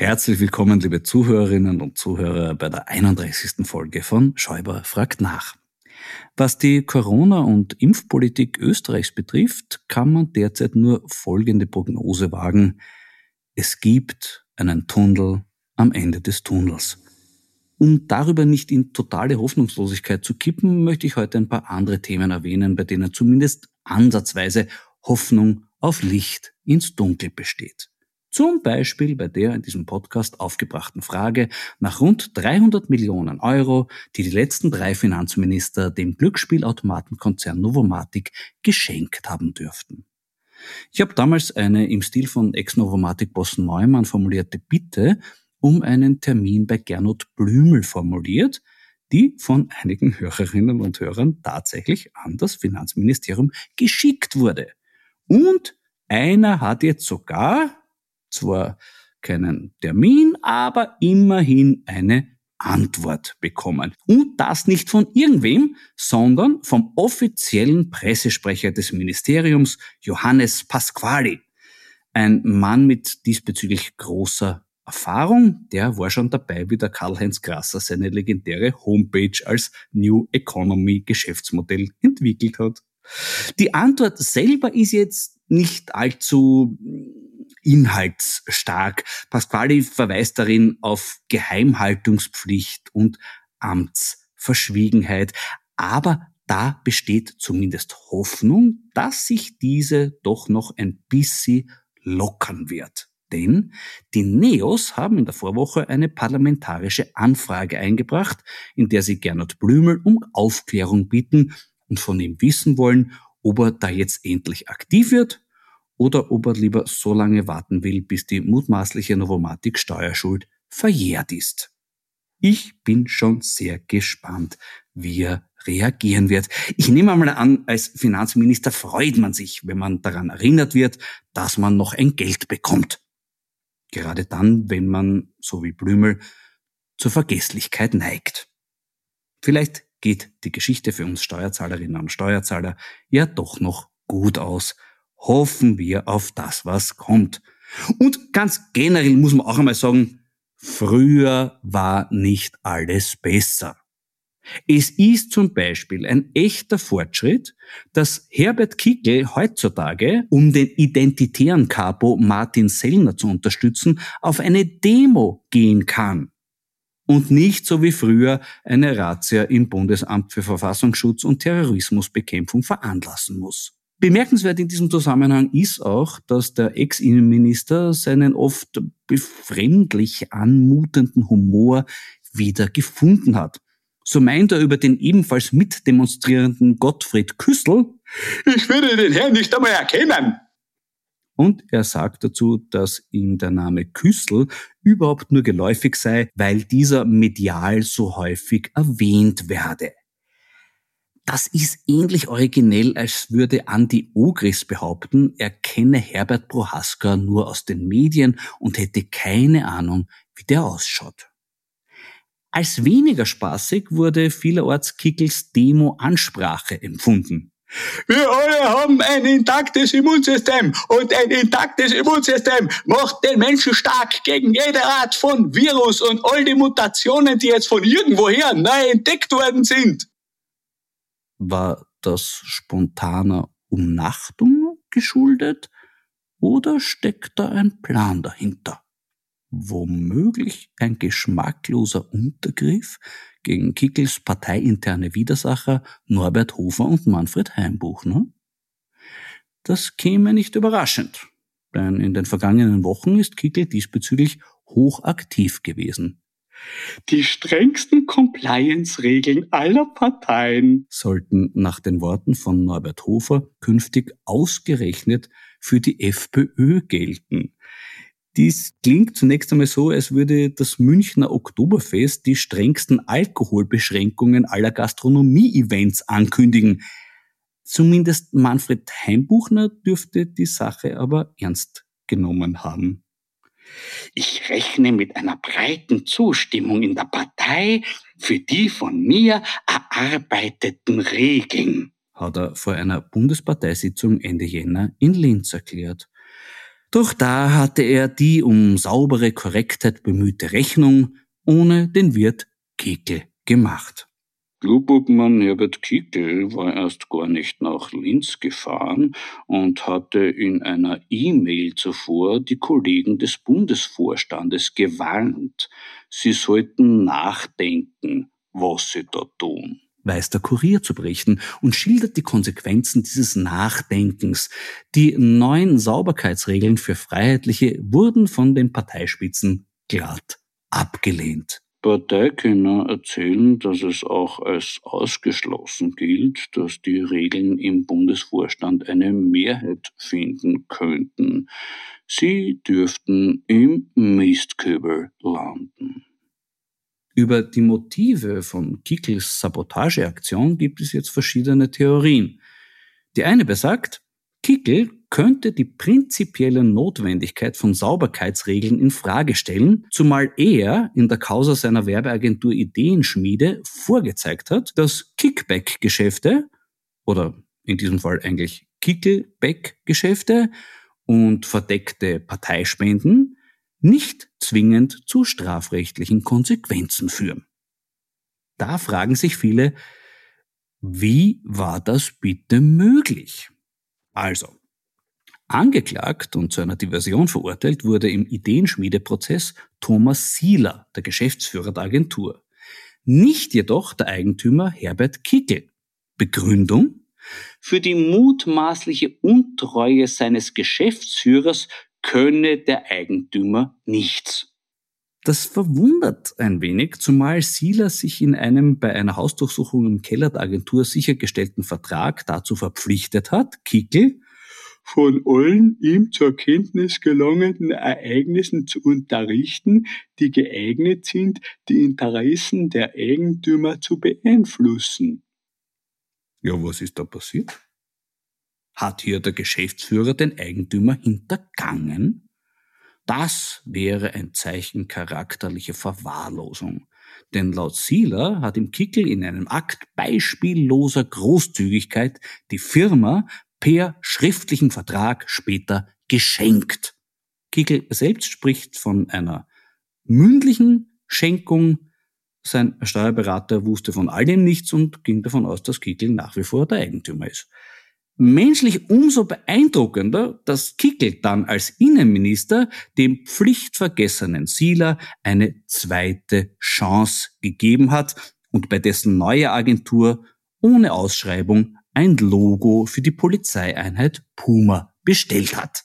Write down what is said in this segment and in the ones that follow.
Herzlich willkommen, liebe Zuhörerinnen und Zuhörer, bei der 31. Folge von Schäuber fragt nach. Was die Corona- und Impfpolitik Österreichs betrifft, kann man derzeit nur folgende Prognose wagen. Es gibt einen Tunnel am Ende des Tunnels. Um darüber nicht in totale Hoffnungslosigkeit zu kippen, möchte ich heute ein paar andere Themen erwähnen, bei denen zumindest ansatzweise Hoffnung auf Licht ins Dunkel besteht. Zum Beispiel bei der in diesem Podcast aufgebrachten Frage nach rund 300 Millionen Euro, die die letzten drei Finanzminister dem Glücksspielautomatenkonzern Novomatic geschenkt haben dürften. Ich habe damals eine im Stil von Ex-Novomatic-Boss Neumann formulierte Bitte um einen Termin bei Gernot Blümel formuliert, die von einigen Hörerinnen und Hörern tatsächlich an das Finanzministerium geschickt wurde. Und einer hat jetzt sogar zwar keinen Termin, aber immerhin eine Antwort bekommen. Und das nicht von irgendwem, sondern vom offiziellen Pressesprecher des Ministeriums, Johannes Pasquali. Ein Mann mit diesbezüglich großer Erfahrung, der war schon dabei, wie der Karl-Heinz Grasser seine legendäre Homepage als New Economy Geschäftsmodell entwickelt hat. Die Antwort selber ist jetzt nicht allzu inhaltsstark. Pasquali verweist darin auf Geheimhaltungspflicht und Amtsverschwiegenheit. Aber da besteht zumindest Hoffnung, dass sich diese doch noch ein bisschen lockern wird. Denn die Neos haben in der Vorwoche eine parlamentarische Anfrage eingebracht, in der sie Gernot Blümel um Aufklärung bitten und von ihm wissen wollen, ob er da jetzt endlich aktiv wird oder ob er lieber so lange warten will, bis die mutmaßliche Novomatic-Steuerschuld verjährt ist. Ich bin schon sehr gespannt, wie er reagieren wird. Ich nehme einmal an, als Finanzminister freut man sich, wenn man daran erinnert wird, dass man noch ein Geld bekommt. Gerade dann, wenn man, so wie Blümel, zur Vergesslichkeit neigt. Vielleicht geht die Geschichte für uns Steuerzahlerinnen und Steuerzahler ja doch noch gut aus hoffen wir auf das, was kommt. Und ganz generell muss man auch einmal sagen, früher war nicht alles besser. Es ist zum Beispiel ein echter Fortschritt, dass Herbert Kickel heutzutage, um den identitären Capo Martin Sellner zu unterstützen, auf eine Demo gehen kann. und nicht so wie früher eine Razzia im Bundesamt für Verfassungsschutz und Terrorismusbekämpfung veranlassen muss. Bemerkenswert in diesem Zusammenhang ist auch, dass der Ex-Innenminister seinen oft befremdlich anmutenden Humor wieder gefunden hat. So meint er über den ebenfalls mitdemonstrierenden Gottfried Küssel, ich würde den Herrn nicht einmal erkennen. Und er sagt dazu, dass ihm der Name Küssel überhaupt nur geläufig sei, weil dieser medial so häufig erwähnt werde. Das ist ähnlich originell, als würde Andy Ogris behaupten, er kenne Herbert Prohaska nur aus den Medien und hätte keine Ahnung, wie der ausschaut. Als weniger spaßig wurde vielerorts Kickels Demo-Ansprache empfunden. Wir alle haben ein intaktes Immunsystem und ein intaktes Immunsystem macht den Menschen stark gegen jede Art von Virus und all die Mutationen, die jetzt von irgendwoher neu entdeckt worden sind. War das spontaner Umnachtung geschuldet oder steckt da ein Plan dahinter? Womöglich ein geschmackloser Untergriff gegen Kickels parteiinterne Widersacher Norbert Hofer und Manfred Heimbuchner? Das käme nicht überraschend, denn in den vergangenen Wochen ist Kickel diesbezüglich hochaktiv gewesen. Die strengsten Compliance-Regeln aller Parteien sollten nach den Worten von Norbert Hofer künftig ausgerechnet für die FPÖ gelten. Dies klingt zunächst einmal so, als würde das Münchner Oktoberfest die strengsten Alkoholbeschränkungen aller Gastronomie-Events ankündigen. Zumindest Manfred Heimbuchner dürfte die Sache aber ernst genommen haben. Ich rechne mit einer breiten Zustimmung in der Partei für die von mir erarbeiteten Regeln, hat er vor einer Bundesparteisitzung Ende Jänner in Linz erklärt. Doch da hatte er die um saubere Korrektheit bemühte Rechnung ohne den Wirt Kekel gemacht. Klubobmann Herbert Kickel war erst gar nicht nach Linz gefahren und hatte in einer E-Mail zuvor die Kollegen des Bundesvorstandes gewarnt, sie sollten nachdenken, was sie da tun weiß der Kurier zu berichten und schildert die Konsequenzen dieses Nachdenkens. Die neuen Sauberkeitsregeln für Freiheitliche wurden von den Parteispitzen glatt abgelehnt. Parteikenner erzählen, dass es auch als ausgeschlossen gilt, dass die Regeln im Bundesvorstand eine Mehrheit finden könnten. Sie dürften im Mistkübel landen. Über die Motive von Kickels Sabotageaktion gibt es jetzt verschiedene Theorien. Die eine besagt, Kickel könnte die prinzipielle Notwendigkeit von Sauberkeitsregeln in Frage stellen, zumal er in der Causa seiner Werbeagentur Ideenschmiede vorgezeigt hat, dass Kickback-Geschäfte oder in diesem Fall eigentlich Kickelback-Geschäfte und verdeckte Parteispenden nicht zwingend zu strafrechtlichen Konsequenzen führen. Da fragen sich viele, wie war das bitte möglich? Also, angeklagt und zu einer Diversion verurteilt wurde im Ideenschmiedeprozess Thomas Sieler, der Geschäftsführer der Agentur. Nicht jedoch der Eigentümer Herbert Kickel. Begründung? Für die mutmaßliche Untreue seines Geschäftsführers könne der Eigentümer nichts. Das verwundert ein wenig, zumal Sieler sich in einem bei einer Hausdurchsuchung im Keller der Agentur sichergestellten Vertrag dazu verpflichtet hat, Kickel von allen ihm zur Kenntnis gelangenden Ereignissen zu unterrichten, die geeignet sind, die Interessen der Eigentümer zu beeinflussen. Ja, was ist da passiert? Hat hier der Geschäftsführer den Eigentümer hintergangen? Das wäre ein Zeichen charakterlicher Verwahrlosung. Denn laut Sieler hat im Kickel in einem Akt beispielloser Großzügigkeit die Firma per schriftlichen Vertrag später geschenkt. Kickel selbst spricht von einer mündlichen Schenkung. Sein Steuerberater wusste von all dem nichts und ging davon aus, dass Kickel nach wie vor der Eigentümer ist. Menschlich umso beeindruckender, dass Kickel dann als Innenminister dem pflichtvergessenen Sieler eine zweite Chance gegeben hat und bei dessen neuer Agentur ohne Ausschreibung ein Logo für die Polizeieinheit Puma bestellt hat.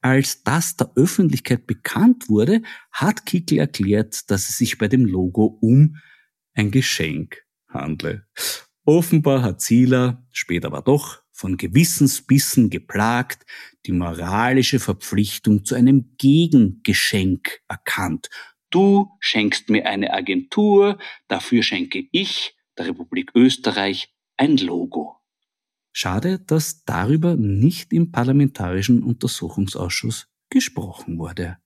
Als das der Öffentlichkeit bekannt wurde, hat Kickel erklärt, dass es sich bei dem Logo um ein Geschenk handle. Offenbar hat Zieler, später aber doch, von Gewissensbissen geplagt, die moralische Verpflichtung zu einem Gegengeschenk erkannt. Du schenkst mir eine Agentur, dafür schenke ich der Republik Österreich ein Logo. Schade, dass darüber nicht im Parlamentarischen Untersuchungsausschuss gesprochen wurde.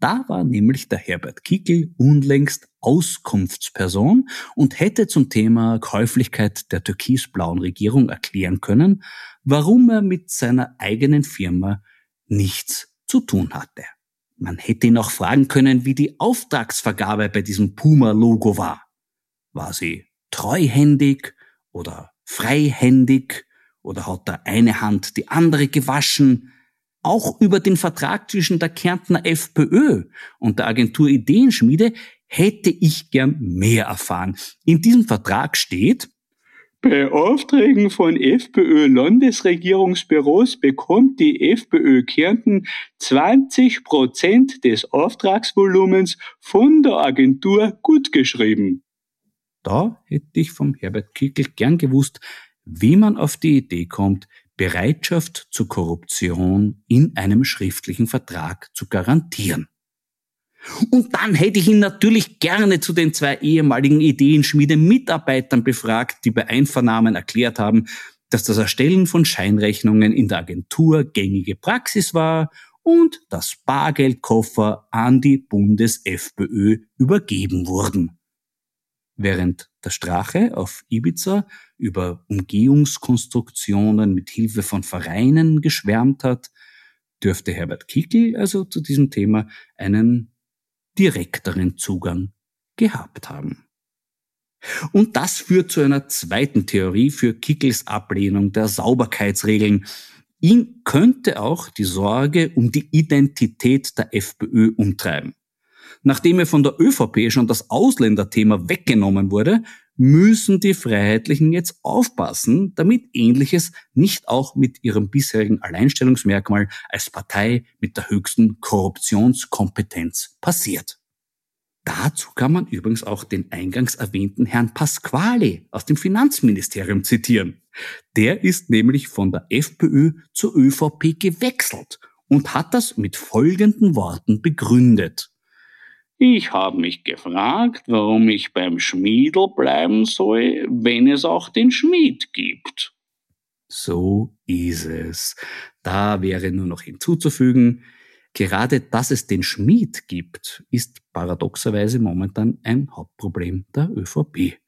Da war nämlich der Herbert Kickel unlängst Auskunftsperson und hätte zum Thema Käuflichkeit der türkisblauen Regierung erklären können, warum er mit seiner eigenen Firma nichts zu tun hatte. Man hätte ihn auch fragen können, wie die Auftragsvergabe bei diesem Puma-Logo war. War sie treuhändig oder freihändig oder hat da eine Hand die andere gewaschen? Auch über den Vertrag zwischen der Kärntner FPÖ und der Agentur Ideenschmiede hätte ich gern mehr erfahren. In diesem Vertrag steht, bei Aufträgen von FPÖ-Landesregierungsbüros bekommt die FPÖ Kärnten 20 Prozent des Auftragsvolumens von der Agentur gutgeschrieben. Da hätte ich vom Herbert Kickel gern gewusst, wie man auf die Idee kommt, Bereitschaft zur Korruption in einem schriftlichen Vertrag zu garantieren. Und dann hätte ich ihn natürlich gerne zu den zwei ehemaligen Ideenschmiede-Mitarbeitern befragt, die bei Einvernahmen erklärt haben, dass das Erstellen von Scheinrechnungen in der Agentur gängige Praxis war und dass Bargeldkoffer an die Bundes-FPÖ übergeben wurden. Während der Strache auf Ibiza über Umgehungskonstruktionen mit Hilfe von Vereinen geschwärmt hat, dürfte Herbert Kickel also zu diesem Thema einen direkteren Zugang gehabt haben. Und das führt zu einer zweiten Theorie für Kickels Ablehnung der Sauberkeitsregeln. Ihn könnte auch die Sorge um die Identität der FPÖ umtreiben. Nachdem er von der ÖVP schon das Ausländerthema weggenommen wurde, müssen die Freiheitlichen jetzt aufpassen, damit Ähnliches nicht auch mit ihrem bisherigen Alleinstellungsmerkmal als Partei mit der höchsten Korruptionskompetenz passiert. Dazu kann man übrigens auch den eingangs erwähnten Herrn Pasquale aus dem Finanzministerium zitieren. Der ist nämlich von der FPÖ zur ÖVP gewechselt und hat das mit folgenden Worten begründet. Ich habe mich gefragt, warum ich beim Schmiedel bleiben soll, wenn es auch den Schmied gibt. So ist es. Da wäre nur noch hinzuzufügen, gerade dass es den Schmied gibt, ist paradoxerweise momentan ein Hauptproblem der ÖVP.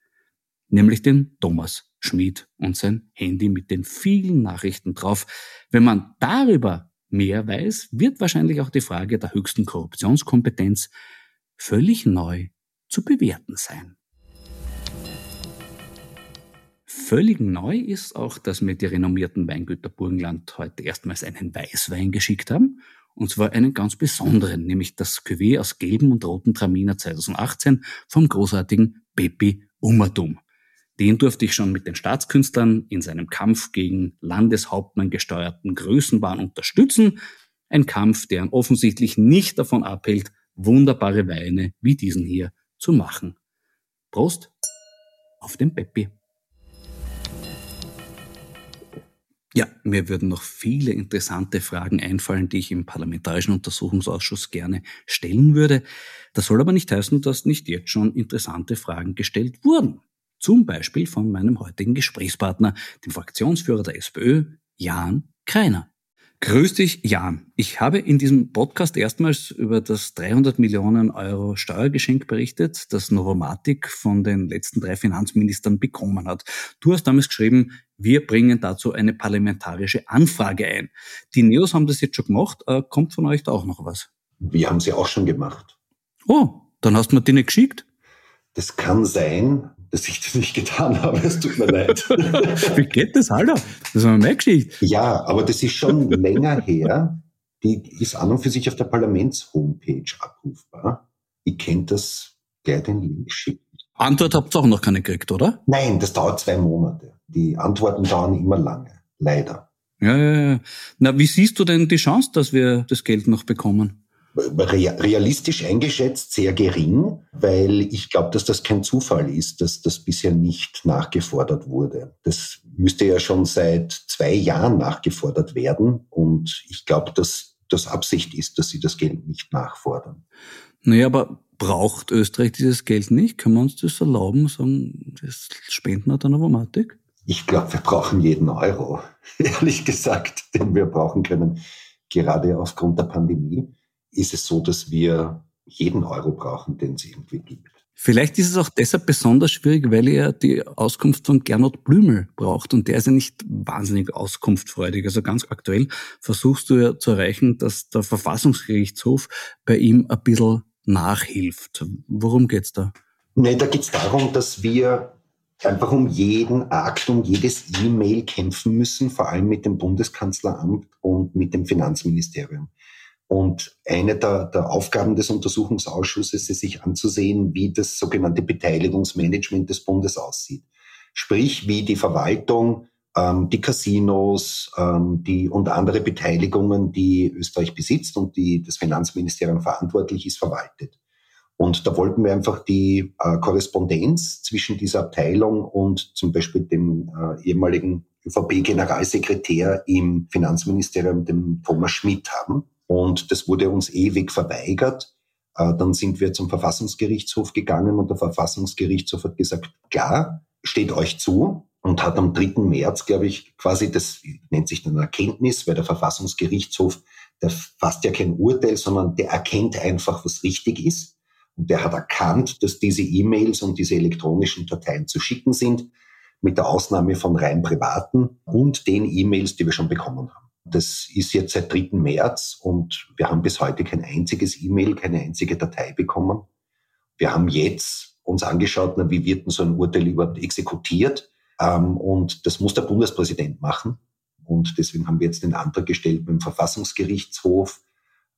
Nämlich den Thomas Schmied und sein Handy mit den vielen Nachrichten drauf. Wenn man darüber mehr weiß, wird wahrscheinlich auch die Frage der höchsten Korruptionskompetenz völlig neu zu bewerten sein. Völlig neu ist auch, dass mir die renommierten Weingüter Burgenland heute erstmals einen Weißwein geschickt haben. Und zwar einen ganz besonderen, nämlich das Cuvée aus gelben und roten Traminer 2018 vom großartigen Pepi Umatum. Den durfte ich schon mit den Staatskünstlern in seinem Kampf gegen Landeshauptmann gesteuerten Größenwahn unterstützen. Ein Kampf, der offensichtlich nicht davon abhält, wunderbare Weine wie diesen hier zu machen. Prost auf den Peppi. Ja, mir würden noch viele interessante Fragen einfallen, die ich im Parlamentarischen Untersuchungsausschuss gerne stellen würde. Das soll aber nicht heißen, dass nicht jetzt schon interessante Fragen gestellt wurden. Zum Beispiel von meinem heutigen Gesprächspartner, dem Fraktionsführer der SPÖ, Jan Kreiner. Grüß dich, Jan. Ich habe in diesem Podcast erstmals über das 300 Millionen Euro Steuergeschenk berichtet, das Novomatic von den letzten drei Finanzministern bekommen hat. Du hast damals geschrieben, wir bringen dazu eine parlamentarische Anfrage ein. Die Neos haben das jetzt schon gemacht. Äh, kommt von euch da auch noch was? Wir haben sie auch schon gemacht. Oh, dann hast du mir die nicht geschickt? Das kann sein. Dass ich das nicht getan habe. Es tut mir leid. Wie geht das, Alter? Das ist eine Geschichte. Ja, aber das ist schon länger her. Die ist an und für sich auf der Parlaments-Homepage abrufbar. Ich kennt das gleich den Link schicken. Antwort habt ihr auch noch keine gekriegt, oder? Nein, das dauert zwei Monate. Die Antworten dauern immer lange. Leider. Ja, ja, ja. Na, wie siehst du denn die Chance, dass wir das Geld noch bekommen? Realistisch eingeschätzt sehr gering, weil ich glaube, dass das kein Zufall ist, dass das bisher nicht nachgefordert wurde. Das müsste ja schon seit zwei Jahren nachgefordert werden und ich glaube, dass das Absicht ist, dass sie das Geld nicht nachfordern. Naja, aber braucht Österreich dieses Geld nicht? Können wir uns das erlauben, sagen, das spenden wir dann Avomatik? Ich glaube, wir brauchen jeden Euro, ehrlich gesagt, den wir brauchen können, gerade aufgrund der Pandemie ist es so, dass wir jeden Euro brauchen, den es irgendwie gibt. Vielleicht ist es auch deshalb besonders schwierig, weil ihr die Auskunft von Gernot Blümel braucht und der ist ja nicht wahnsinnig auskunftfreudig. Also ganz aktuell versuchst du ja zu erreichen, dass der Verfassungsgerichtshof bei ihm ein bisschen nachhilft. Worum geht's da? Nee, da geht's darum, dass wir einfach um jeden Akt, um jedes E-Mail kämpfen müssen, vor allem mit dem Bundeskanzleramt und mit dem Finanzministerium. Und eine der, der, Aufgaben des Untersuchungsausschusses ist, sich anzusehen, wie das sogenannte Beteiligungsmanagement des Bundes aussieht. Sprich, wie die Verwaltung, ähm, die Casinos ähm, die, und andere Beteiligungen, die Österreich besitzt und die das Finanzministerium verantwortlich ist, verwaltet. Und da wollten wir einfach die äh, Korrespondenz zwischen dieser Abteilung und zum Beispiel dem äh, ehemaligen ÖVP-Generalsekretär im Finanzministerium, dem Thomas Schmidt, haben und das wurde uns ewig verweigert. Äh, dann sind wir zum Verfassungsgerichtshof gegangen und der Verfassungsgerichtshof hat gesagt, klar, steht euch zu und hat am 3. März, glaube ich, quasi das nennt sich dann Erkenntnis, weil der Verfassungsgerichtshof, der fasst ja kein Urteil, sondern der erkennt einfach, was richtig ist. Und der hat erkannt, dass diese E-Mails und diese elektronischen Dateien zu schicken sind, mit der Ausnahme von rein privaten und den E-Mails, die wir schon bekommen haben. Das ist jetzt seit 3. März und wir haben bis heute kein einziges E-Mail, keine einzige Datei bekommen. Wir haben jetzt uns angeschaut, na, wie wird denn so ein Urteil überhaupt exekutiert? Ähm, und das muss der Bundespräsident machen. Und deswegen haben wir jetzt den Antrag gestellt, beim Verfassungsgerichtshof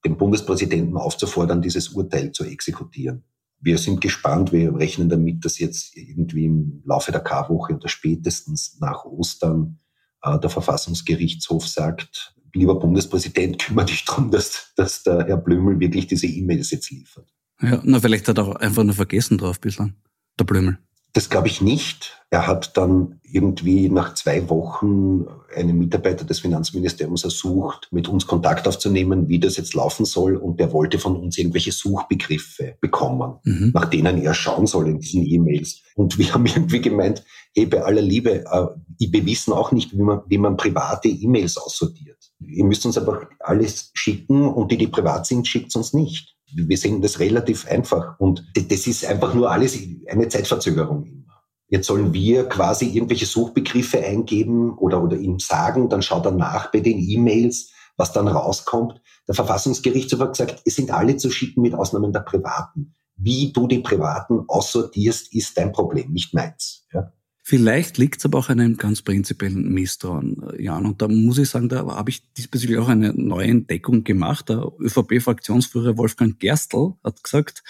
den Bundespräsidenten aufzufordern, dieses Urteil zu exekutieren. Wir sind gespannt, wir rechnen damit, dass jetzt irgendwie im Laufe der Karwoche oder spätestens nach Ostern der Verfassungsgerichtshof sagt, lieber Bundespräsident, kümmere dich darum, dass, dass der Herr Blümel wirklich diese E-Mails jetzt liefert. Ja, na, vielleicht hat er auch einfach nur vergessen drauf bislang, der Blümel. Das glaube ich nicht. Er hat dann irgendwie nach zwei Wochen einen Mitarbeiter des Finanzministeriums ersucht, mit uns Kontakt aufzunehmen, wie das jetzt laufen soll. Und der wollte von uns irgendwelche Suchbegriffe bekommen, mhm. nach denen er schauen soll in diesen E-Mails. Und wir haben irgendwie gemeint, hey, bei aller Liebe, äh, wir wissen auch nicht, wie man, wie man private E-Mails aussortiert. Ihr müsst uns einfach alles schicken und die, die privat sind, schickt uns nicht wir sehen das relativ einfach. Und das ist einfach nur alles eine Zeitverzögerung immer. Jetzt sollen wir quasi irgendwelche Suchbegriffe eingeben oder, oder ihm sagen, dann schaut er nach bei den E-Mails, was dann rauskommt. Der Verfassungsgerichtshof hat gesagt, es sind alle zu schicken mit Ausnahmen der Privaten. Wie du die Privaten aussortierst, ist dein Problem, nicht meins. Ja? Vielleicht liegt es aber auch an einem ganz prinzipiellen Misstrauen, Jan. Und da muss ich sagen, da habe ich diesbezüglich auch eine neue Entdeckung gemacht. Der ÖVP-Fraktionsführer Wolfgang Gerstl hat gesagt,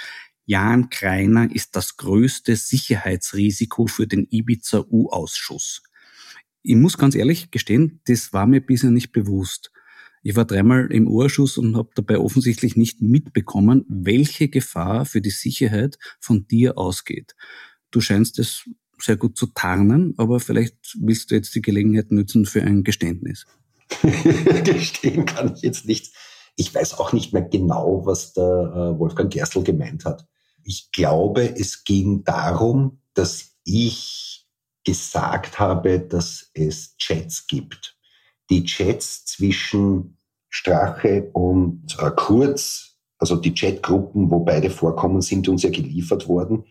Jan Kreiner ist das größte Sicherheitsrisiko für den Ibiza-U-Ausschuss. Ich muss ganz ehrlich gestehen, das war mir bisher nicht bewusst. Ich war dreimal im U-Ausschuss und habe dabei offensichtlich nicht mitbekommen, welche Gefahr für die Sicherheit von dir ausgeht. Du scheinst es sehr gut zu tarnen, aber vielleicht willst du jetzt die Gelegenheit nutzen für ein Geständnis. Gestehen kann ich jetzt nicht. Ich weiß auch nicht mehr genau, was der äh, Wolfgang Gerstl gemeint hat. Ich glaube, es ging darum, dass ich gesagt habe, dass es Chats gibt. Die Chats zwischen Strache und äh, Kurz, also die Chatgruppen, wo beide vorkommen, sind uns ja geliefert worden.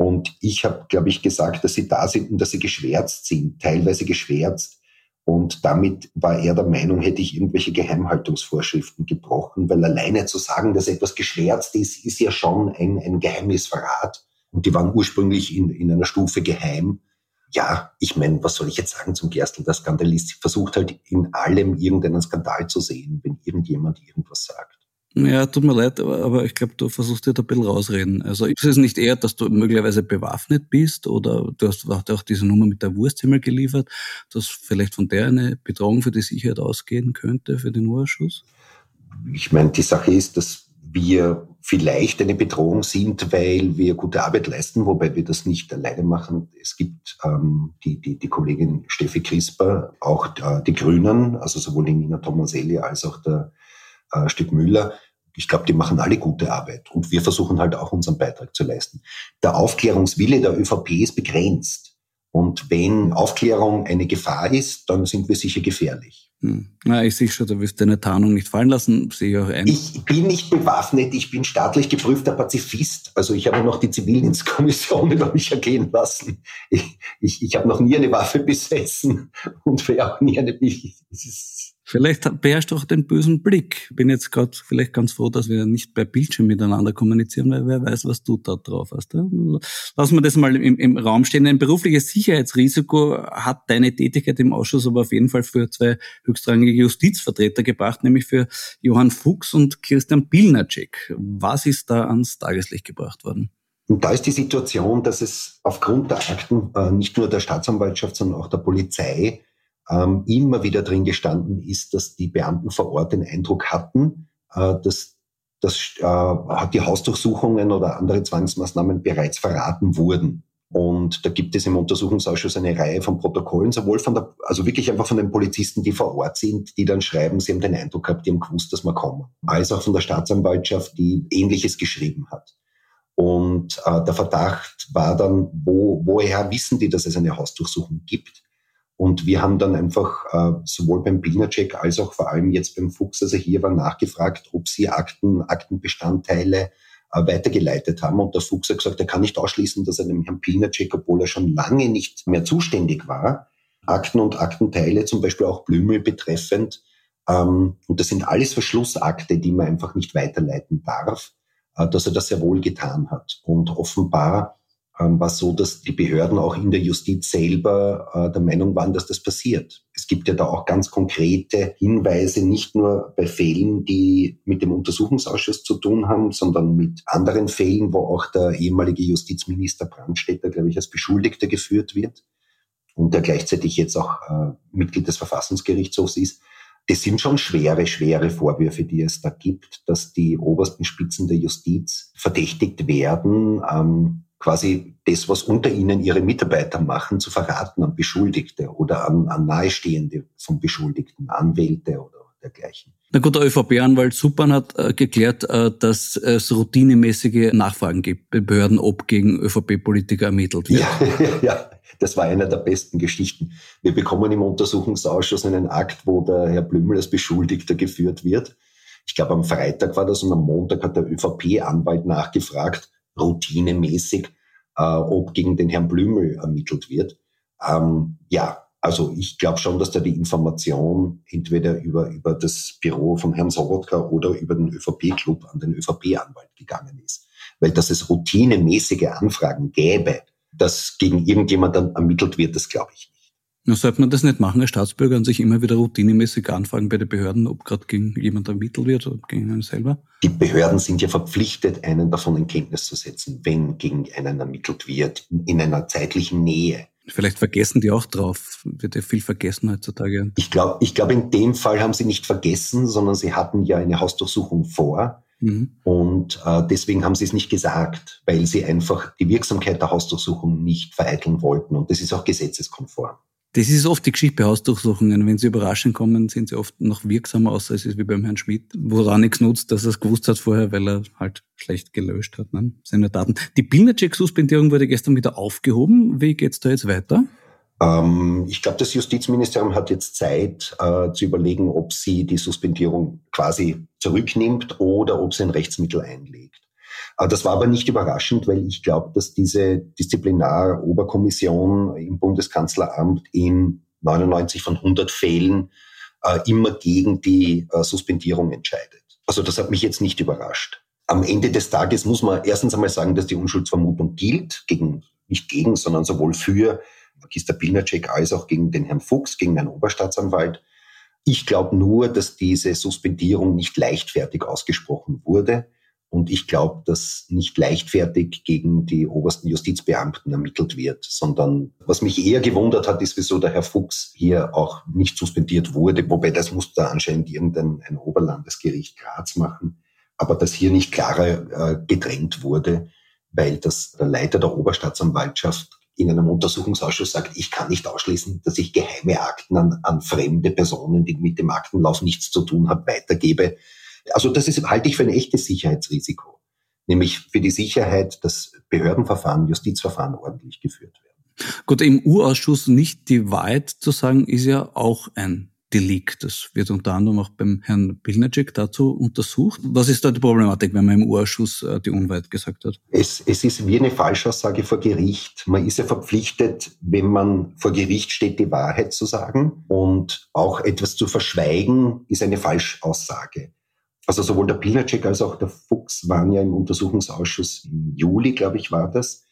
Und ich habe, glaube ich, gesagt, dass sie da sind und dass sie geschwärzt sind, teilweise geschwärzt. Und damit war er der Meinung, hätte ich irgendwelche Geheimhaltungsvorschriften gebrochen, weil alleine zu sagen, dass etwas geschwärzt ist, ist ja schon ein, ein Geheimnisverrat. Und die waren ursprünglich in, in einer Stufe geheim. Ja, ich meine, was soll ich jetzt sagen zum Gerstl? Der Skandalist versucht halt in allem irgendeinen Skandal zu sehen, wenn irgendjemand irgendwas sagt. Ja, tut mir leid, aber, aber ich glaube, du versuchst dir da ein bisschen rausreden. Also ist es nicht eher, dass du möglicherweise bewaffnet bist oder du hast auch diese Nummer mit der Wursthimmel geliefert, dass vielleicht von der eine Bedrohung für die Sicherheit ausgehen könnte für den Urschuss? Ich meine, die Sache ist, dass wir vielleicht eine Bedrohung sind, weil wir gute Arbeit leisten, wobei wir das nicht alleine machen. Es gibt ähm, die, die, die Kollegin Steffi Crisper, auch äh, die Grünen, also sowohl die Nina Tomaselli als auch der äh, Stück Müller. Ich glaube, die machen alle gute Arbeit und wir versuchen halt auch unseren Beitrag zu leisten. Der Aufklärungswille der ÖVP ist begrenzt. Und wenn Aufklärung eine Gefahr ist, dann sind wir sicher gefährlich. Hm. Na, ich sehe schon, du wirst deine Tarnung nicht fallen lassen, sehe ich auch ein. Ich bin nicht bewaffnet, ich bin staatlich geprüfter Pazifist. Also ich habe noch die Zivildienstkommission über mich ergehen lassen. Ich, ich, ich habe noch nie eine Waffe besessen und werde auch nie eine. Es ist Vielleicht beherrscht auch den bösen Blick. Bin jetzt gerade vielleicht ganz froh, dass wir nicht bei Bildschirm miteinander kommunizieren, weil wer weiß, was du da drauf hast. Lassen wir das mal im, im Raum stehen. Ein berufliches Sicherheitsrisiko hat deine Tätigkeit im Ausschuss aber auf jeden Fall für zwei höchstrangige Justizvertreter gebracht, nämlich für Johann Fuchs und Christian Pilnacek. Was ist da ans Tageslicht gebracht worden? Und da ist die Situation, dass es aufgrund der Akten äh, nicht nur der Staatsanwaltschaft, sondern auch der Polizei ähm, immer wieder drin gestanden ist, dass die Beamten vor Ort den Eindruck hatten, äh, dass, dass äh, die Hausdurchsuchungen oder andere Zwangsmaßnahmen bereits verraten wurden. Und da gibt es im Untersuchungsausschuss eine Reihe von Protokollen, sowohl von der, also wirklich einfach von den Polizisten, die vor Ort sind, die dann schreiben, sie haben den Eindruck gehabt, die haben gewusst, dass wir kommen, als auch von der Staatsanwaltschaft, die Ähnliches geschrieben hat. Und äh, der Verdacht war dann, wo, woher wissen die, dass es eine Hausdurchsuchung gibt? Und wir haben dann einfach äh, sowohl beim Pilnercheck als auch vor allem jetzt beim Fuchs, also hier war nachgefragt, ob sie Akten, Aktenbestandteile äh, weitergeleitet haben. Und der Fuchs hat gesagt, er kann nicht ausschließen, dass er dem Herrn Pilnercheck, obwohl er schon lange nicht mehr zuständig war, Akten und Aktenteile, zum Beispiel auch Blümel betreffend, ähm, und das sind alles Verschlussakte, die man einfach nicht weiterleiten darf, äh, dass er das sehr wohl getan hat. Und offenbar war so, dass die Behörden auch in der Justiz selber äh, der Meinung waren, dass das passiert. Es gibt ja da auch ganz konkrete Hinweise, nicht nur bei Fällen, die mit dem Untersuchungsausschuss zu tun haben, sondern mit anderen Fällen, wo auch der ehemalige Justizminister Brandstätter, glaube ich, als Beschuldigter geführt wird und der gleichzeitig jetzt auch äh, Mitglied des Verfassungsgerichtshofs ist. Das sind schon schwere, schwere Vorwürfe, die es da gibt, dass die obersten Spitzen der Justiz verdächtigt werden, ähm, quasi das, was unter ihnen ihre Mitarbeiter machen, zu verraten an Beschuldigte oder an, an Nahestehende von Beschuldigten, Anwälte oder dergleichen. Na gut, der ÖVP-Anwalt Suppan hat äh, geklärt, äh, dass es routinemäßige Nachfragen gibt bei Behörden, ob gegen ÖVP-Politiker ermittelt wird. Ja, ja, das war einer der besten Geschichten. Wir bekommen im Untersuchungsausschuss einen Akt, wo der Herr Blümel als Beschuldigter geführt wird. Ich glaube, am Freitag war das und am Montag hat der ÖVP-Anwalt nachgefragt, routinemäßig, äh, ob gegen den Herrn Blümel ermittelt wird. Ähm, ja, also ich glaube schon, dass da die Information entweder über, über das Büro von Herrn Sobotka oder über den ÖVP-Club an den ÖVP-Anwalt gegangen ist. Weil dass es routinemäßige Anfragen gäbe, dass gegen irgendjemand dann ermittelt wird, das glaube ich nicht. Na, sollte man das nicht machen, als Staatsbürger und sich immer wieder routinemäßig anfragen bei den Behörden, ob gerade gegen jemand ermittelt wird oder gegen einen selber? Die Behörden sind ja verpflichtet, einen davon in Kenntnis zu setzen, wenn gegen einen ermittelt wird, in einer zeitlichen Nähe. Vielleicht vergessen die auch drauf. Wird ja viel vergessen heutzutage. Ich glaube, ich glaube, in dem Fall haben sie nicht vergessen, sondern sie hatten ja eine Hausdurchsuchung vor. Mhm. Und äh, deswegen haben sie es nicht gesagt, weil sie einfach die Wirksamkeit der Hausdurchsuchung nicht vereiteln wollten. Und das ist auch gesetzeskonform. Das ist oft die Geschichte bei Hausdurchsuchungen. Wenn sie überraschend kommen, sind sie oft noch wirksamer, außer es ist wie beim Herrn Schmidt, woran nichts nutzt, dass er es gewusst hat vorher, weil er halt schlecht gelöscht hat, ne? seine Daten. Die Pilnacek-Suspendierung wurde gestern wieder aufgehoben. Wie geht's da jetzt weiter? Ähm, ich glaube, das Justizministerium hat jetzt Zeit äh, zu überlegen, ob sie die Suspendierung quasi zurücknimmt oder ob sie ein Rechtsmittel einlegt. Das war aber nicht überraschend, weil ich glaube, dass diese Disziplinaroberkommission im Bundeskanzleramt in 99 von 100 Fällen äh, immer gegen die äh, Suspendierung entscheidet. Also das hat mich jetzt nicht überrascht. am Ende des Tages muss man erstens einmal sagen, dass die Unschuldsvermutung gilt, gegen, nicht gegen, sondern sowohl für Magister Pilnacek als auch gegen den Herrn Fuchs, gegen den Oberstaatsanwalt. Ich glaube nur, dass diese Suspendierung nicht leichtfertig ausgesprochen wurde. Und ich glaube, dass nicht leichtfertig gegen die obersten Justizbeamten ermittelt wird, sondern was mich eher gewundert hat, ist, wieso der Herr Fuchs hier auch nicht suspendiert wurde. Wobei das muss da anscheinend irgendein ein Oberlandesgericht Graz machen. Aber dass hier nicht klarer äh, getrennt wurde, weil das der Leiter der Oberstaatsanwaltschaft in einem Untersuchungsausschuss sagt, ich kann nicht ausschließen, dass ich geheime Akten an, an fremde Personen, die mit dem Aktenlauf nichts zu tun haben, weitergebe. Also das ist, halte ich für ein echtes Sicherheitsrisiko. Nämlich für die Sicherheit, dass Behördenverfahren, Justizverfahren ordentlich geführt werden. Gut, im U-Ausschuss nicht die Wahrheit zu sagen, ist ja auch ein Delikt. Das wird unter anderem auch beim Herrn Pilnacek dazu untersucht. Was ist da die Problematik, wenn man im Urschuss äh, die Unwahrheit gesagt hat? Es, es ist wie eine Falschaussage vor Gericht. Man ist ja verpflichtet, wenn man vor Gericht steht, die Wahrheit zu sagen. Und auch etwas zu verschweigen ist eine Falschaussage. Also sowohl der Pilnacek als auch der Fuchs waren ja im Untersuchungsausschuss im Juli, glaube ich, war das.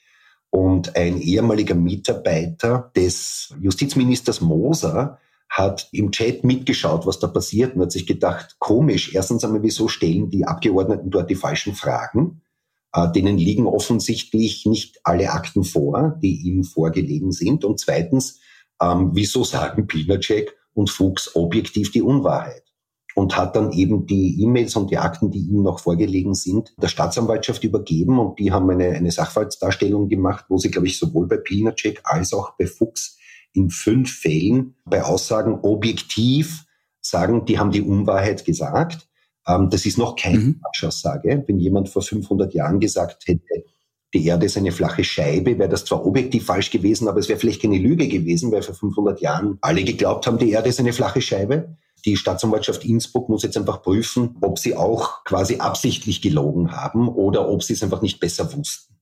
Und ein ehemaliger Mitarbeiter des Justizministers Moser hat im Chat mitgeschaut, was da passiert und hat sich gedacht, komisch, erstens einmal, wieso stellen die Abgeordneten dort die falschen Fragen? Äh, denen liegen offensichtlich nicht alle Akten vor, die ihm vorgelegen sind. Und zweitens, ähm, wieso sagen Pinacek und Fuchs objektiv die Unwahrheit? Und hat dann eben die E-Mails und die Akten, die ihm noch vorgelegen sind, der Staatsanwaltschaft übergeben. Und die haben eine, eine Sachverhaltsdarstellung gemacht, wo sie, glaube ich, sowohl bei Pilnacek als auch bei Fuchs in fünf Fällen bei Aussagen objektiv sagen, die haben die Unwahrheit gesagt. Ähm, das ist noch keine mhm. Falschaussage. Wenn jemand vor 500 Jahren gesagt hätte, die Erde ist eine flache Scheibe, wäre das zwar objektiv falsch gewesen, aber es wäre vielleicht keine Lüge gewesen, weil vor 500 Jahren alle geglaubt haben, die Erde ist eine flache Scheibe. Die Staatsanwaltschaft Innsbruck muss jetzt einfach prüfen, ob sie auch quasi absichtlich gelogen haben oder ob sie es einfach nicht besser wussten.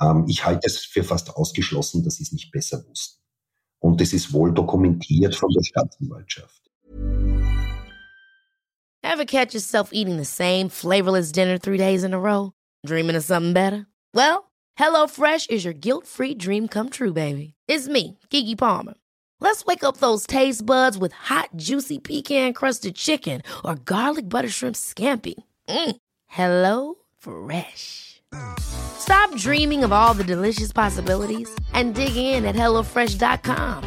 Ähm, ich halte es für fast ausgeschlossen, dass sie es nicht besser wussten. Und es ist wohl dokumentiert von der Staatsanwaltschaft. Ever catch yourself eating the same flavorless dinner three days in a row? Dreaming of something better? Well, HelloFresh is your guilt-free dream come true, baby. It's me, Kiki Palmer. Let's wake up those taste buds with hot, juicy pecan-crusted chicken or garlic butter shrimp scampi. Mm. Hello Fresh. Stop dreaming of all the delicious possibilities and dig in at HelloFresh.com.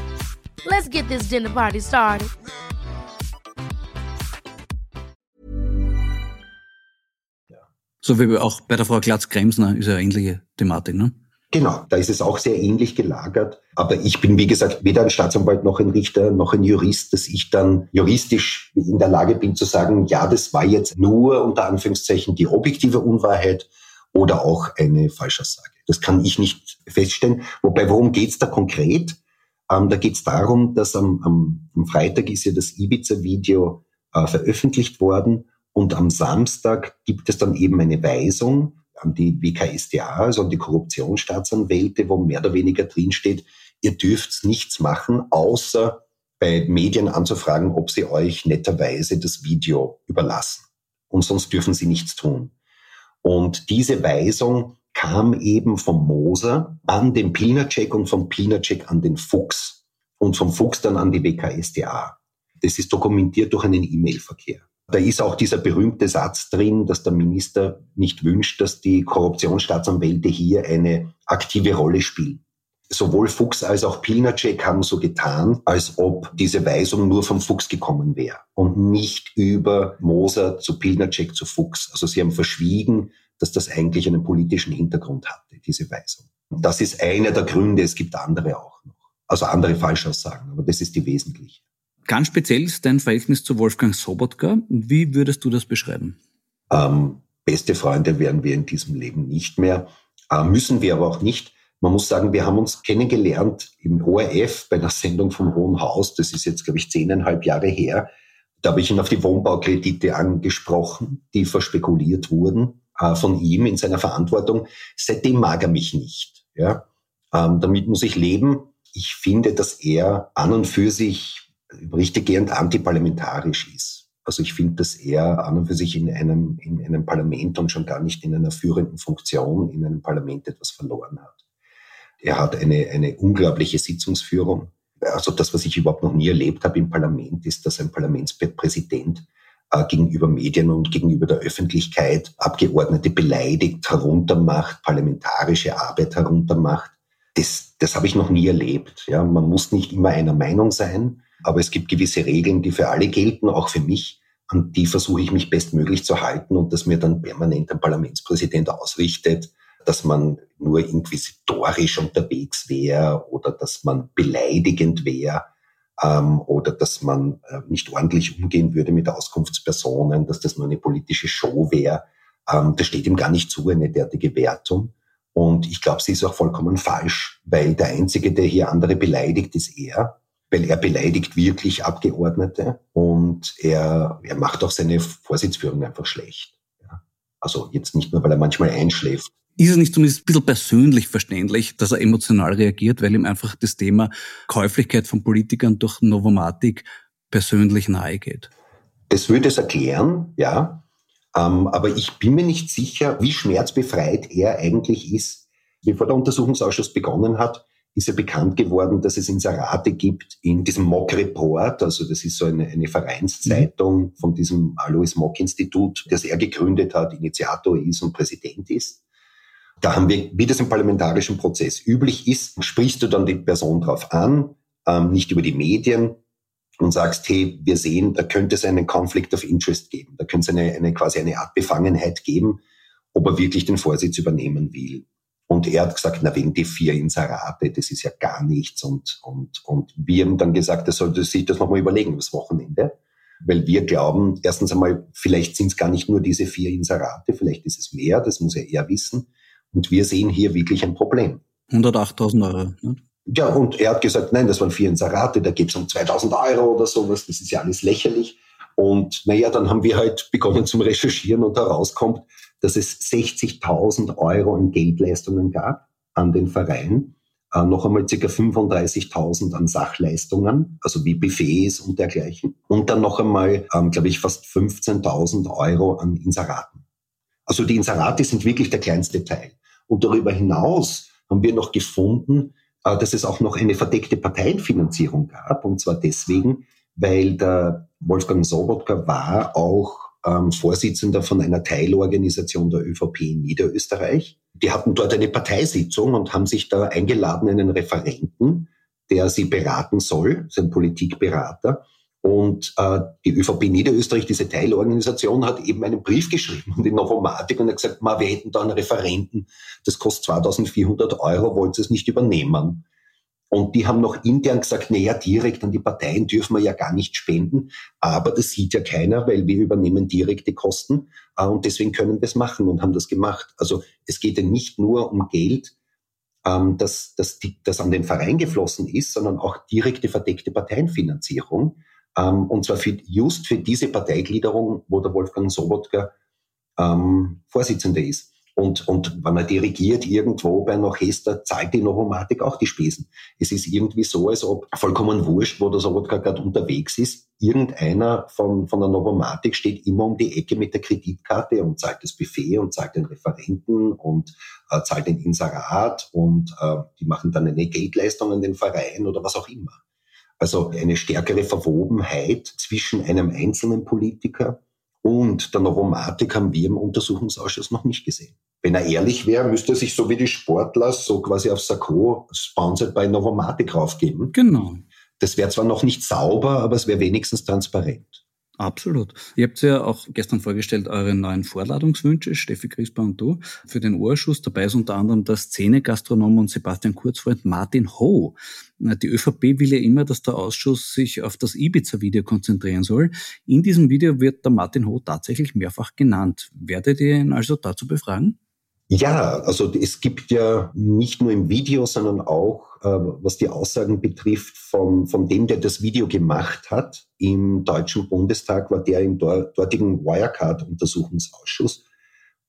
Let's get this dinner party started. So wie auch bei der Frau Glatz-Kremsner ist ja eine ähnliche Thematik, ne? Genau, da ist es auch sehr ähnlich gelagert. Aber ich bin, wie gesagt, weder ein Staatsanwalt noch ein Richter noch ein Jurist, dass ich dann juristisch in der Lage bin zu sagen, ja, das war jetzt nur unter Anführungszeichen die objektive Unwahrheit oder auch eine Falschaussage. Das kann ich nicht feststellen. Wobei, worum geht's da konkret? Ähm, da geht's darum, dass am, am, am, Freitag ist ja das Ibiza-Video äh, veröffentlicht worden und am Samstag gibt es dann eben eine Weisung an die WKSDA, also an die Korruptionsstaatsanwälte, wo mehr oder weniger drinsteht, ihr dürft nichts machen, außer bei Medien anzufragen, ob sie euch netterweise das Video überlassen. Und sonst dürfen sie nichts tun. Und diese Weisung kam eben vom Moser an den Pilnacek und vom Pilnacek an den Fuchs und vom Fuchs dann an die WKSDA. Das ist dokumentiert durch einen E-Mail-Verkehr. Da ist auch dieser berühmte Satz drin, dass der Minister nicht wünscht, dass die Korruptionsstaatsanwälte hier eine aktive Rolle spielen. Sowohl Fuchs als auch Pilnacek haben so getan, als ob diese Weisung nur vom Fuchs gekommen wäre und nicht über Moser zu Pilnacek zu Fuchs. Also sie haben verschwiegen, dass das eigentlich einen politischen Hintergrund hatte, diese Weisung. Das ist einer der Gründe, es gibt andere auch noch. Also andere Falschaussagen, aber das ist die wesentliche. Ganz speziell ist dein Verhältnis zu Wolfgang Sobotka. Wie würdest du das beschreiben? Ähm, beste Freunde werden wir in diesem Leben nicht mehr, äh, müssen wir aber auch nicht. Man muss sagen, wir haben uns kennengelernt im ORF bei einer Sendung vom Hohen Haus. Das ist jetzt, glaube ich, zehneinhalb Jahre her. Da habe ich ihn auf die Wohnbaukredite angesprochen, die verspekuliert wurden äh, von ihm in seiner Verantwortung. Seitdem mag er mich nicht. Ja? Ähm, damit muss ich leben. Ich finde, dass er an und für sich richtiggehend antiparlamentarisch ist. Also ich finde, dass er an und für sich in einem, in einem Parlament und schon gar nicht in einer führenden Funktion in einem Parlament etwas verloren hat. Er hat eine, eine unglaubliche Sitzungsführung. Also das, was ich überhaupt noch nie erlebt habe im Parlament, ist, dass ein Parlamentspräsident äh, gegenüber Medien und gegenüber der Öffentlichkeit Abgeordnete beleidigt, heruntermacht, parlamentarische Arbeit heruntermacht. Das, das habe ich noch nie erlebt. Ja, man muss nicht immer einer Meinung sein. Aber es gibt gewisse Regeln, die für alle gelten, auch für mich. An die versuche ich mich bestmöglich zu halten und dass mir dann permanent ein Parlamentspräsident ausrichtet, dass man nur inquisitorisch unterwegs wäre oder dass man beleidigend wäre ähm, oder dass man äh, nicht ordentlich umgehen würde mit Auskunftspersonen, dass das nur eine politische Show wäre. Ähm, das steht ihm gar nicht zu, eine derartige Wertung. Und ich glaube, sie ist auch vollkommen falsch, weil der Einzige, der hier andere beleidigt, ist er weil er beleidigt wirklich Abgeordnete und er, er macht auch seine Vorsitzführung einfach schlecht. Ja. Also jetzt nicht nur, weil er manchmal einschläft. Ist es nicht zumindest ein bisschen persönlich verständlich, dass er emotional reagiert, weil ihm einfach das Thema Käuflichkeit von Politikern durch Novomatic persönlich nahe geht? Das würde es erklären, ja. Ähm, aber ich bin mir nicht sicher, wie schmerzbefreit er eigentlich ist. Bevor der Untersuchungsausschuss begonnen hat, ist ja bekannt geworden, dass es Inserate gibt in diesem Mock Report, also das ist so eine, eine Vereinszeitung mhm. von diesem Alois Mock Institut, das er gegründet hat, Initiator ist und Präsident ist. Da haben wir, wie das im parlamentarischen Prozess üblich ist, sprichst du dann die Person drauf an, ähm, nicht über die Medien und sagst, hey, wir sehen, da könnte es einen Conflict of Interest geben, da könnte es eine, eine quasi eine Art Befangenheit geben, ob er wirklich den Vorsitz übernehmen will. Und er hat gesagt, na, wenn die vier Inserate, das ist ja gar nichts. Und, und, und wir haben dann gesagt, er sollte sich das nochmal überlegen, das Wochenende. Weil wir glauben, erstens einmal, vielleicht sind es gar nicht nur diese vier Inserate, vielleicht ist es mehr, das muss er eher wissen. Und wir sehen hier wirklich ein Problem. 108.000 Euro. Ne? Ja, und er hat gesagt, nein, das waren vier Inserate, da geht es um 2.000 Euro oder sowas, das ist ja alles lächerlich. Und naja, dann haben wir halt begonnen zum Recherchieren und herauskommt, dass es 60.000 Euro an Geldleistungen gab an den Verein, äh, noch einmal ca. 35.000 an Sachleistungen, also wie Buffets und dergleichen, und dann noch einmal, ähm, glaube ich, fast 15.000 Euro an Inseraten. Also die Inserate sind wirklich der kleinste Teil. Und darüber hinaus haben wir noch gefunden, äh, dass es auch noch eine verdeckte Parteienfinanzierung gab, und zwar deswegen, weil der Wolfgang Sobotka war auch ähm, Vorsitzender von einer Teilorganisation der ÖVP in Niederösterreich. Die hatten dort eine Parteisitzung und haben sich da eingeladen, einen Referenten, der sie beraten soll, sein Politikberater. Und äh, die ÖVP Niederösterreich, diese Teilorganisation, hat eben einen Brief geschrieben an die Novomatik und hat gesagt, ma, wir hätten da einen Referenten, das kostet 2400 Euro, wollt ihr es nicht übernehmen? Und die haben noch intern gesagt, naja, direkt an die Parteien dürfen wir ja gar nicht spenden. Aber das sieht ja keiner, weil wir übernehmen direkte Kosten. Äh, und deswegen können wir es machen und haben das gemacht. Also es geht ja nicht nur um Geld, ähm, das, das, das an den Verein geflossen ist, sondern auch direkte verdeckte Parteienfinanzierung. Ähm, und zwar für, just für diese Parteigliederung, wo der Wolfgang Sobotka ähm, Vorsitzender ist. Und, und wenn er dirigiert irgendwo bei einer Orchester, zahlt die Novomatik auch die Spesen. Es ist irgendwie so, als ob vollkommen wurscht, wo der Sobotka gerade unterwegs ist. Irgendeiner von, von der Novomatik steht immer um die Ecke mit der Kreditkarte und zahlt das Buffet und zahlt den Referenten und äh, zahlt den Inserat und äh, die machen dann eine Geldleistung an den Verein oder was auch immer. Also eine stärkere Verwobenheit zwischen einem einzelnen Politiker und der Novomatik haben wir im Untersuchungsausschuss noch nicht gesehen. Wenn er ehrlich wäre, müsste er sich so wie die Sportler so quasi auf Sakko sponsored bei Novomatic raufgeben. Genau. Das wäre zwar noch nicht sauber, aber es wäre wenigstens transparent. Absolut. Ihr habt ja auch gestern vorgestellt eure neuen Vorladungswünsche, Steffi Crisper und du, für den Urschuss. Dabei ist unter anderem der Szene-Gastronom und Sebastian Kurzfreund Martin Ho. Die ÖVP will ja immer, dass der Ausschuss sich auf das Ibiza-Video konzentrieren soll. In diesem Video wird der Martin Ho tatsächlich mehrfach genannt. Werdet ihr ihn also dazu befragen? Ja, also es gibt ja nicht nur im Video, sondern auch, äh, was die Aussagen betrifft, von, von dem, der das Video gemacht hat. Im Deutschen Bundestag war der im dortigen Wirecard-Untersuchungsausschuss.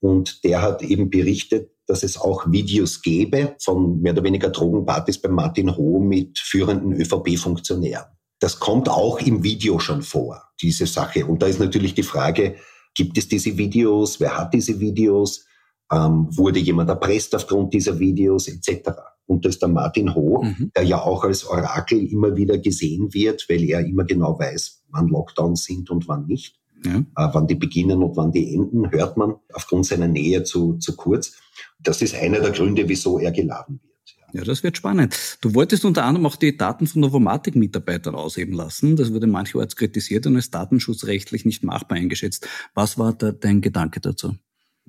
Und der hat eben berichtet, dass es auch Videos gäbe von mehr oder weniger Drogenpartys bei Martin Ho mit führenden ÖVP-Funktionären. Das kommt auch im Video schon vor, diese Sache. Und da ist natürlich die Frage, gibt es diese Videos? Wer hat diese Videos? Ähm, wurde jemand erpresst aufgrund dieser Videos etc.? Und das ist der Martin Ho, mhm. der ja auch als Orakel immer wieder gesehen wird, weil er immer genau weiß, wann Lockdowns sind und wann nicht. Ja. Äh, wann die beginnen und wann die enden, hört man aufgrund seiner Nähe zu, zu Kurz. Das ist einer der Gründe, wieso er geladen wird. Ja, das wird spannend. Du wolltest unter anderem auch die Daten von Novomatic-Mitarbeitern ausheben lassen. Das wurde mancherorts kritisiert und als datenschutzrechtlich nicht machbar eingeschätzt. Was war da dein Gedanke dazu?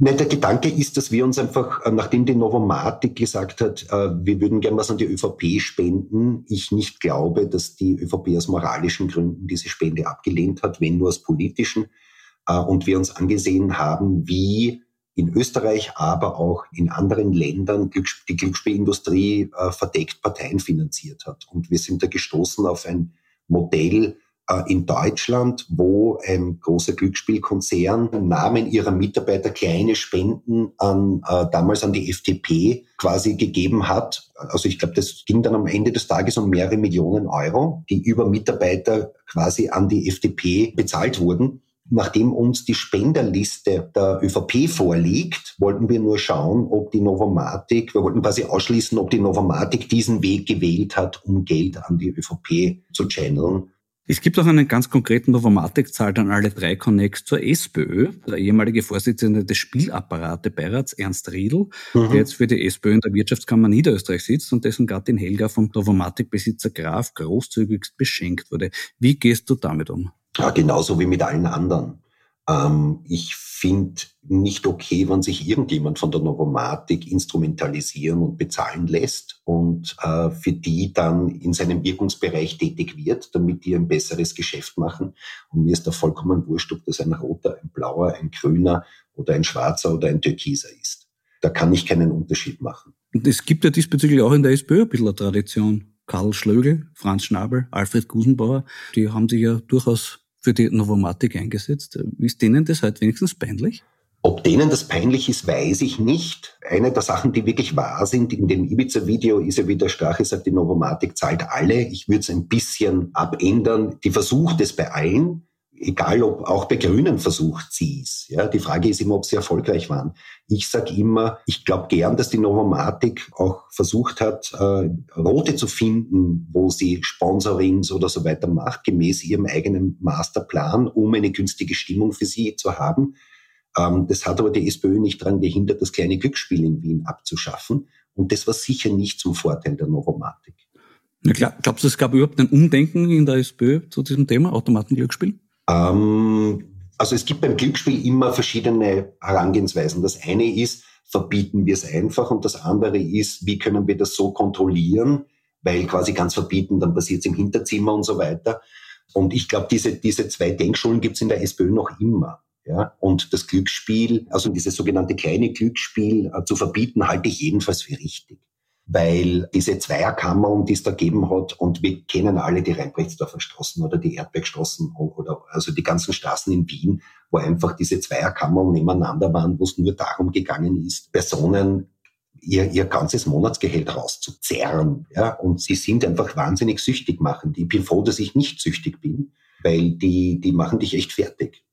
Ne, der Gedanke ist, dass wir uns einfach, äh, nachdem die Novomatic gesagt hat, äh, wir würden gern was an die ÖVP spenden, ich nicht glaube, dass die ÖVP aus moralischen Gründen diese Spende abgelehnt hat, wenn nur aus politischen, äh, und wir uns angesehen haben, wie in Österreich, aber auch in anderen Ländern die Glücksspielindustrie verdeckt Parteien finanziert hat. Und wir sind da gestoßen auf ein Modell, in Deutschland, wo ein großer Glücksspielkonzern im Namen ihrer Mitarbeiter kleine Spenden an äh, damals an die FDP quasi gegeben hat. Also ich glaube, das ging dann am Ende des Tages um mehrere Millionen Euro, die über Mitarbeiter quasi an die FDP bezahlt wurden. Nachdem uns die Spenderliste der ÖVP vorliegt, wollten wir nur schauen, ob die Novomatic, wir wollten quasi ausschließen, ob die Novomatic diesen Weg gewählt hat, um Geld an die ÖVP zu channeln. Es gibt auch einen ganz konkreten Novomatic-Zahlt an alle drei Connects zur SPÖ. Der ehemalige Vorsitzende des Spielapparate-Beirats, Ernst Riedl, mhm. der jetzt für die SPÖ in der Wirtschaftskammer Niederösterreich sitzt und dessen Gattin Helga vom Novomatic-Besitzer Graf großzügigst beschenkt wurde. Wie gehst du damit um? Ja, genauso wie mit allen anderen. Ähm, ich finde nicht okay, wenn sich irgendjemand von der Novomatik instrumentalisieren und bezahlen lässt und äh, für die dann in seinem Wirkungsbereich tätig wird, damit die ein besseres Geschäft machen. Und mir ist da vollkommen wurscht, ob das ein roter, ein blauer, ein grüner oder ein schwarzer oder ein türkiser ist. Da kann ich keinen Unterschied machen. Und es gibt ja diesbezüglich auch in der SPÖ ein bisschen eine Tradition. Karl Schlögel, Franz Schnabel, Alfred Gusenbauer, die haben sich ja durchaus für die Novomatik eingesetzt. Ist denen das halt wenigstens peinlich? Ob denen das peinlich ist, weiß ich nicht. Eine der Sachen, die wirklich wahr sind, in dem Ibiza-Video ist ja, wie der Strache sagt, die Novomatik zahlt alle. Ich würde es ein bisschen abändern. Die versucht es bei allen egal ob auch bei Grünen versucht sie es. Ja, die Frage ist immer, ob sie erfolgreich waren. Ich sage immer, ich glaube gern, dass die Novomatic auch versucht hat, äh, Rote zu finden, wo sie Sponsorings oder so weiter macht, gemäß ihrem eigenen Masterplan, um eine günstige Stimmung für sie zu haben. Ähm, das hat aber die SPÖ nicht daran gehindert, das kleine Glücksspiel in Wien abzuschaffen. Und das war sicher nicht zum Vorteil der Novomatic. Ja, klar. Glaubst du, es gab überhaupt ein Umdenken in der SPÖ zu diesem Thema, Automatenglücksspiel? Ähm, also es gibt beim Glücksspiel immer verschiedene Herangehensweisen. Das eine ist, verbieten wir es einfach und das andere ist, wie können wir das so kontrollieren, weil quasi ganz verbieten, dann passiert es im Hinterzimmer und so weiter. Und ich glaube, diese, diese zwei Denkschulen gibt es in der SPÖ noch immer. Ja, und das Glücksspiel, also dieses sogenannte kleine Glücksspiel äh, zu verbieten, halte ich jedenfalls für richtig weil diese Zweierkammern, die es da gegeben hat, und wir kennen alle die Reinbrechtsdorfer Straßen oder die Erdbergstraßen oder also die ganzen Straßen in Wien, wo einfach diese Zweierkammern nebeneinander waren, wo es nur darum gegangen ist, Personen ihr, ihr ganzes Monatsgehalt rauszuzerren. Ja? Und sie sind einfach wahnsinnig süchtig machen. Ich bin froh, dass ich nicht süchtig bin, weil die, die machen dich echt fertig.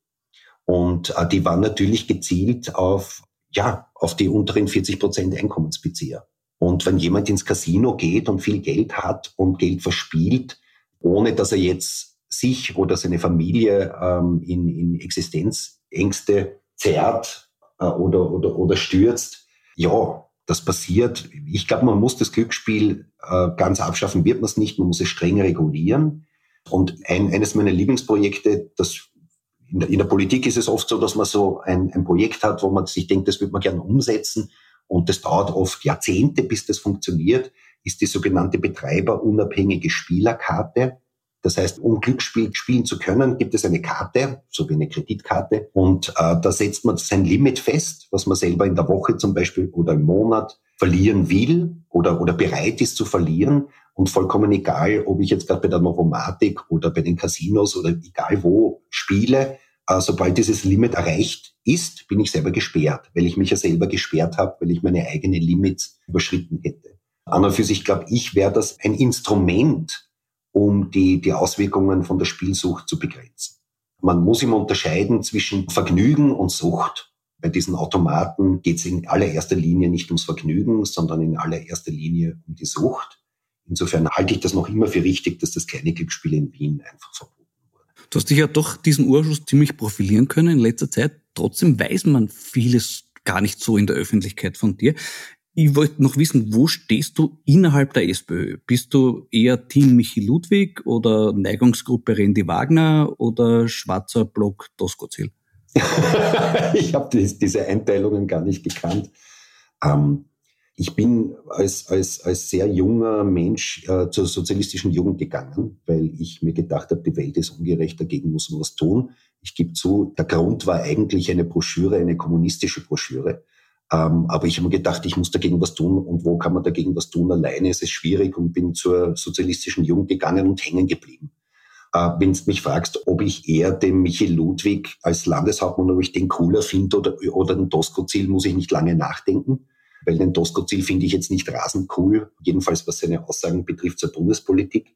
Und äh, die waren natürlich gezielt auf, ja, auf die unteren 40 Prozent Einkommensbezieher. Und wenn jemand ins Casino geht und viel Geld hat und Geld verspielt, ohne dass er jetzt sich oder seine Familie ähm, in, in Existenzängste zerrt äh, oder, oder, oder stürzt, ja, das passiert. Ich glaube, man muss das Glücksspiel äh, ganz abschaffen, wird man es nicht, man muss es streng regulieren. Und ein, eines meiner Lieblingsprojekte, das in der, in der Politik ist es oft so, dass man so ein, ein Projekt hat, wo man sich denkt, das würde man gerne umsetzen und das dauert oft Jahrzehnte, bis das funktioniert, ist die sogenannte betreiberunabhängige Spielerkarte. Das heißt, um Glücksspiel spielen zu können, gibt es eine Karte, so wie eine Kreditkarte, und äh, da setzt man sein Limit fest, was man selber in der Woche zum Beispiel oder im Monat verlieren will oder, oder bereit ist zu verlieren. Und vollkommen egal, ob ich jetzt gerade bei der Novomatik oder bei den Casinos oder egal wo spiele, sobald dieses Limit erreicht ist, bin ich selber gesperrt, weil ich mich ja selber gesperrt habe, weil ich meine eigenen Limits überschritten hätte. An und für sich glaube ich, wäre das ein Instrument, um die, die Auswirkungen von der Spielsucht zu begrenzen. Man muss immer unterscheiden zwischen Vergnügen und Sucht. Bei diesen Automaten geht es in allererster Linie nicht ums Vergnügen, sondern in allererster Linie um die Sucht. Insofern halte ich das noch immer für richtig, dass das kleine Glücksspiel in Wien einfach verboten. Du hast dich ja doch diesen Urschuss ziemlich profilieren können in letzter Zeit. Trotzdem weiß man vieles gar nicht so in der Öffentlichkeit von dir. Ich wollte noch wissen, wo stehst du innerhalb der SPÖ? Bist du eher Team Michi Ludwig oder Neigungsgruppe Randy Wagner oder schwarzer Block Doskozil? ich habe diese Einteilungen gar nicht gekannt. Ähm, ich bin als, als, als sehr junger Mensch äh, zur sozialistischen Jugend gegangen, weil ich mir gedacht habe, die Welt ist ungerecht, dagegen muss man was tun. Ich gebe zu, der Grund war eigentlich eine Broschüre, eine kommunistische Broschüre. Ähm, aber ich habe mir gedacht, ich muss dagegen was tun. Und wo kann man dagegen was tun? Alleine ist es schwierig und bin zur sozialistischen Jugend gegangen und hängen geblieben. Äh, Wenn du mich fragst, ob ich eher den Michael Ludwig als Landeshauptmann, ob ich den cooler finde oder, oder den Tosco Ziel, muss ich nicht lange nachdenken weil den Tosco-Ziel finde ich jetzt nicht rasend cool, jedenfalls was seine Aussagen betrifft zur Bundespolitik.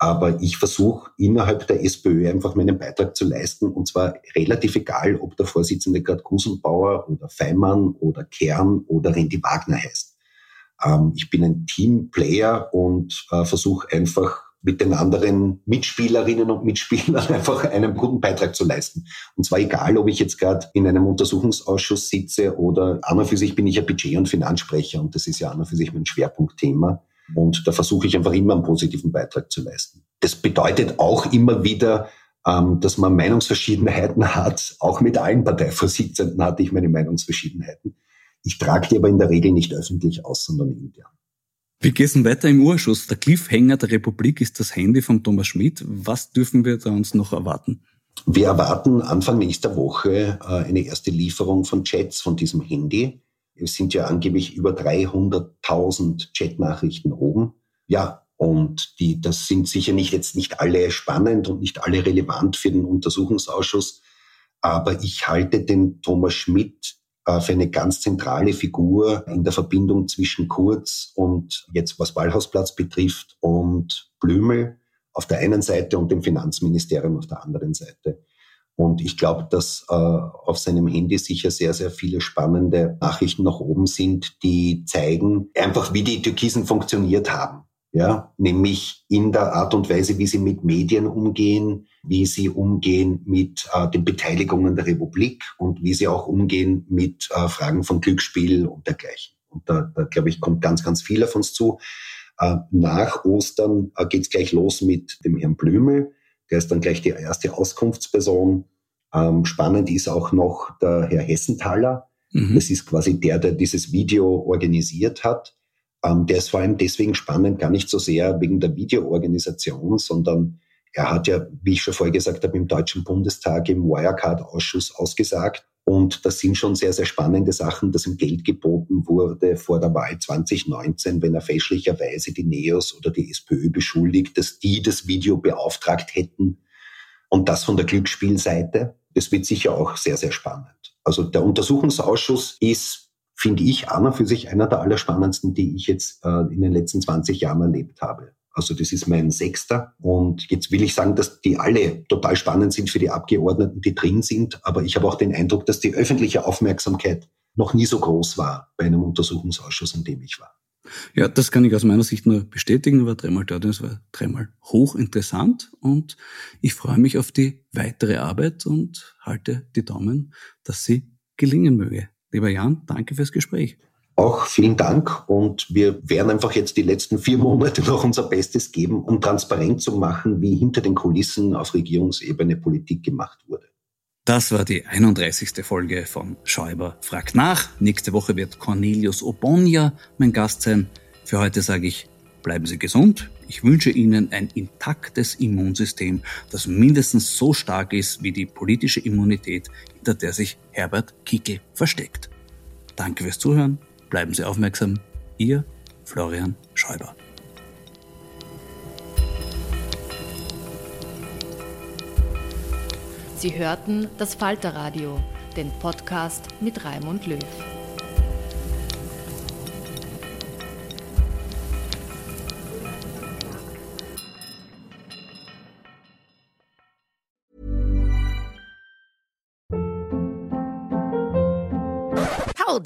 Aber ich versuche innerhalb der SPÖ einfach meinen Beitrag zu leisten und zwar relativ egal, ob der Vorsitzende gerade Gusenbauer oder Feimann oder Kern oder Randy Wagner heißt. Ähm, ich bin ein Teamplayer und äh, versuche einfach mit den anderen Mitspielerinnen und Mitspielern einfach einen guten Beitrag zu leisten. Und zwar egal, ob ich jetzt gerade in einem Untersuchungsausschuss sitze oder an und für sich bin ich ja Budget- und Finanzsprecher und das ist ja an und für sich mein Schwerpunktthema. Und da versuche ich einfach immer einen positiven Beitrag zu leisten. Das bedeutet auch immer wieder, ähm, dass man Meinungsverschiedenheiten hat. Auch mit allen Parteivorsitzenden hatte ich meine Meinungsverschiedenheiten. Ich trage die aber in der Regel nicht öffentlich aus, sondern intern. Wir gehen weiter im Urschuss. Der Cliffhanger der Republik ist das Handy von Thomas Schmidt. Was dürfen wir da uns noch erwarten? Wir erwarten Anfang nächster Woche äh, eine erste Lieferung von Chats von diesem Handy. Es sind ja angeblich über 300.000 Chatnachrichten oben. Ja, und die, das sind sicher nicht jetzt nicht alle spannend und nicht alle relevant für den Untersuchungsausschuss. Aber ich halte den Thomas Schmidt für eine ganz zentrale Figur in der Verbindung zwischen Kurz und jetzt was Ballhausplatz betrifft und Blümel auf der einen Seite und dem Finanzministerium auf der anderen Seite. Und ich glaube, dass äh, auf seinem Handy sicher sehr, sehr viele spannende Nachrichten nach oben sind, die zeigen einfach, wie die Türkisen funktioniert haben ja, nämlich in der Art und Weise, wie sie mit Medien umgehen, wie sie umgehen mit äh, den Beteiligungen der Republik und wie sie auch umgehen mit äh, Fragen von Glücksspiel und dergleichen. Und da, da glaube ich, kommt ganz, ganz viel auf uns zu. Äh, nach Ostern äh, geht's gleich los mit dem Herrn Blümel. Der ist dann gleich die erste Auskunftsperson. Ähm, spannend ist auch noch der Herr Hessenthaler. Mhm. Das ist quasi der, der dieses Video organisiert hat. Ähm, der ist vor allem deswegen spannend, gar nicht so sehr wegen der Videoorganisation, sondern er hat ja, wie ich schon vorher gesagt habe, im Deutschen Bundestag im Wirecard-Ausschuss ausgesagt. Und das sind schon sehr, sehr spannende Sachen, dass ihm Geld geboten wurde vor der Wahl 2019, wenn er fälschlicherweise die NEOS oder die SPÖ beschuldigt, dass die das Video beauftragt hätten. Und das von der Glücksspielseite. Das wird sicher auch sehr, sehr spannend. Also der Untersuchungsausschuss ist finde ich an und für sich einer der allerspannendsten, die ich jetzt äh, in den letzten 20 Jahren erlebt habe. Also das ist mein sechster. Und jetzt will ich sagen, dass die alle total spannend sind für die Abgeordneten, die drin sind. Aber ich habe auch den Eindruck, dass die öffentliche Aufmerksamkeit noch nie so groß war bei einem Untersuchungsausschuss, in dem ich war. Ja, das kann ich aus meiner Sicht nur bestätigen. Ich war dreimal dort und es war dreimal hochinteressant und ich freue mich auf die weitere Arbeit und halte die Daumen, dass sie gelingen möge. Lieber Jan, danke fürs Gespräch. Auch vielen Dank und wir werden einfach jetzt die letzten vier Monate noch unser Bestes geben, um transparent zu machen, wie hinter den Kulissen auf Regierungsebene Politik gemacht wurde. Das war die 31. Folge von Schäuber fragt nach. Nächste Woche wird Cornelius Obonia mein Gast sein. Für heute sage ich, bleiben Sie gesund. Ich wünsche Ihnen ein intaktes Immunsystem, das mindestens so stark ist wie die politische Immunität hinter der sich Herbert Kickel versteckt. Danke fürs Zuhören, bleiben Sie aufmerksam. Ihr Florian Schäuber. Sie hörten das Falterradio, den Podcast mit Raimund Löw.